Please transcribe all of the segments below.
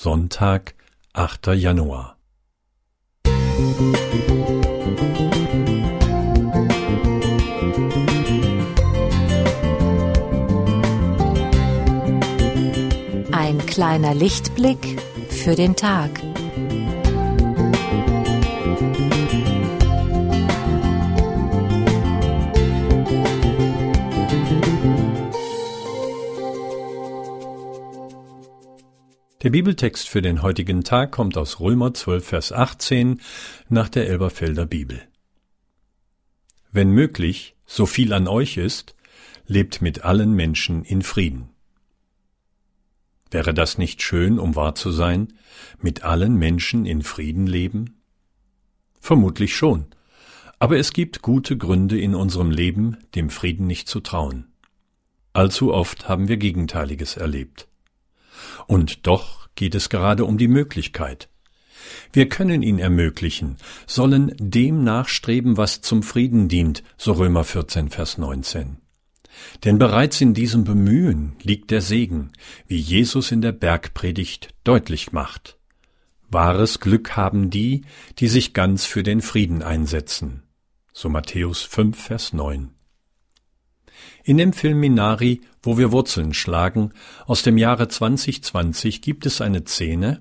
Sonntag, 8. Januar. Ein kleiner Lichtblick für den Tag. Der Bibeltext für den heutigen Tag kommt aus Römer 12, Vers 18 nach der Elberfelder Bibel. Wenn möglich, so viel an euch ist, lebt mit allen Menschen in Frieden. Wäre das nicht schön, um wahr zu sein, mit allen Menschen in Frieden leben? Vermutlich schon, aber es gibt gute Gründe in unserem Leben, dem Frieden nicht zu trauen. Allzu oft haben wir Gegenteiliges erlebt. Und doch geht es gerade um die Möglichkeit. Wir können ihn ermöglichen, sollen dem nachstreben, was zum Frieden dient, so Römer 14, Vers 19. Denn bereits in diesem Bemühen liegt der Segen, wie Jesus in der Bergpredigt deutlich macht. Wahres Glück haben die, die sich ganz für den Frieden einsetzen. So Matthäus 5, Vers 9. In dem Film Minari, wo wir Wurzeln schlagen, aus dem Jahre 2020 gibt es eine Szene,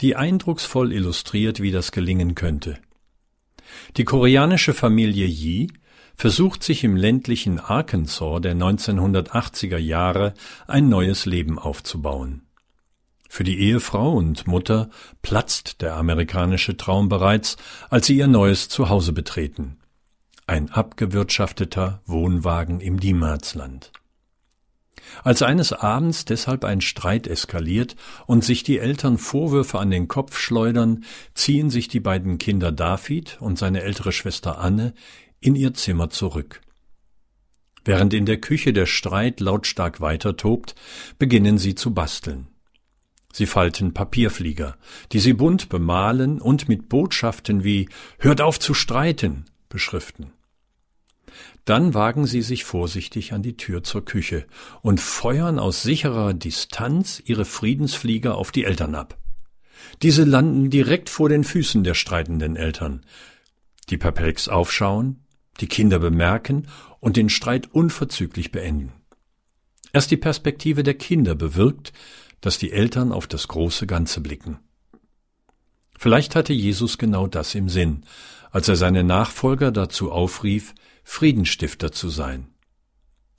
die eindrucksvoll illustriert, wie das gelingen könnte. Die koreanische Familie Yi versucht sich im ländlichen Arkansas der 1980er Jahre ein neues Leben aufzubauen. Für die Ehefrau und Mutter platzt der amerikanische Traum bereits, als sie ihr neues Zuhause betreten ein abgewirtschafteter Wohnwagen im Diemarzland. Als eines Abends deshalb ein Streit eskaliert und sich die Eltern Vorwürfe an den Kopf schleudern, ziehen sich die beiden Kinder David und seine ältere Schwester Anne in ihr Zimmer zurück. Während in der Küche der Streit lautstark weiter tobt, beginnen sie zu basteln. Sie falten Papierflieger, die sie bunt bemalen und mit Botschaften wie Hört auf zu streiten beschriften. Dann wagen sie sich vorsichtig an die Tür zur Küche und feuern aus sicherer Distanz ihre Friedensflieger auf die Eltern ab. Diese landen direkt vor den Füßen der streitenden Eltern, die perplex aufschauen, die Kinder bemerken und den Streit unverzüglich beenden. Erst die Perspektive der Kinder bewirkt, dass die Eltern auf das große Ganze blicken. Vielleicht hatte Jesus genau das im Sinn, als er seine Nachfolger dazu aufrief, Friedenstifter zu sein.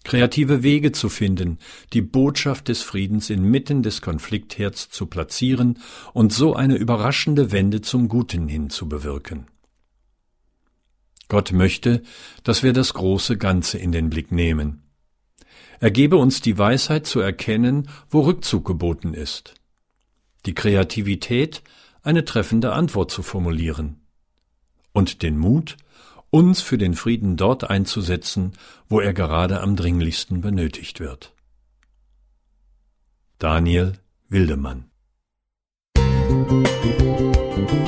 Kreative Wege zu finden, die Botschaft des Friedens inmitten des Konfliktherds zu platzieren und so eine überraschende Wende zum Guten hin zu bewirken. Gott möchte, dass wir das große Ganze in den Blick nehmen. Er gebe uns die Weisheit zu erkennen, wo Rückzug geboten ist. Die Kreativität, eine treffende Antwort zu formulieren. Und den Mut, uns für den Frieden dort einzusetzen, wo er gerade am dringlichsten benötigt wird. Daniel Wildemann Musik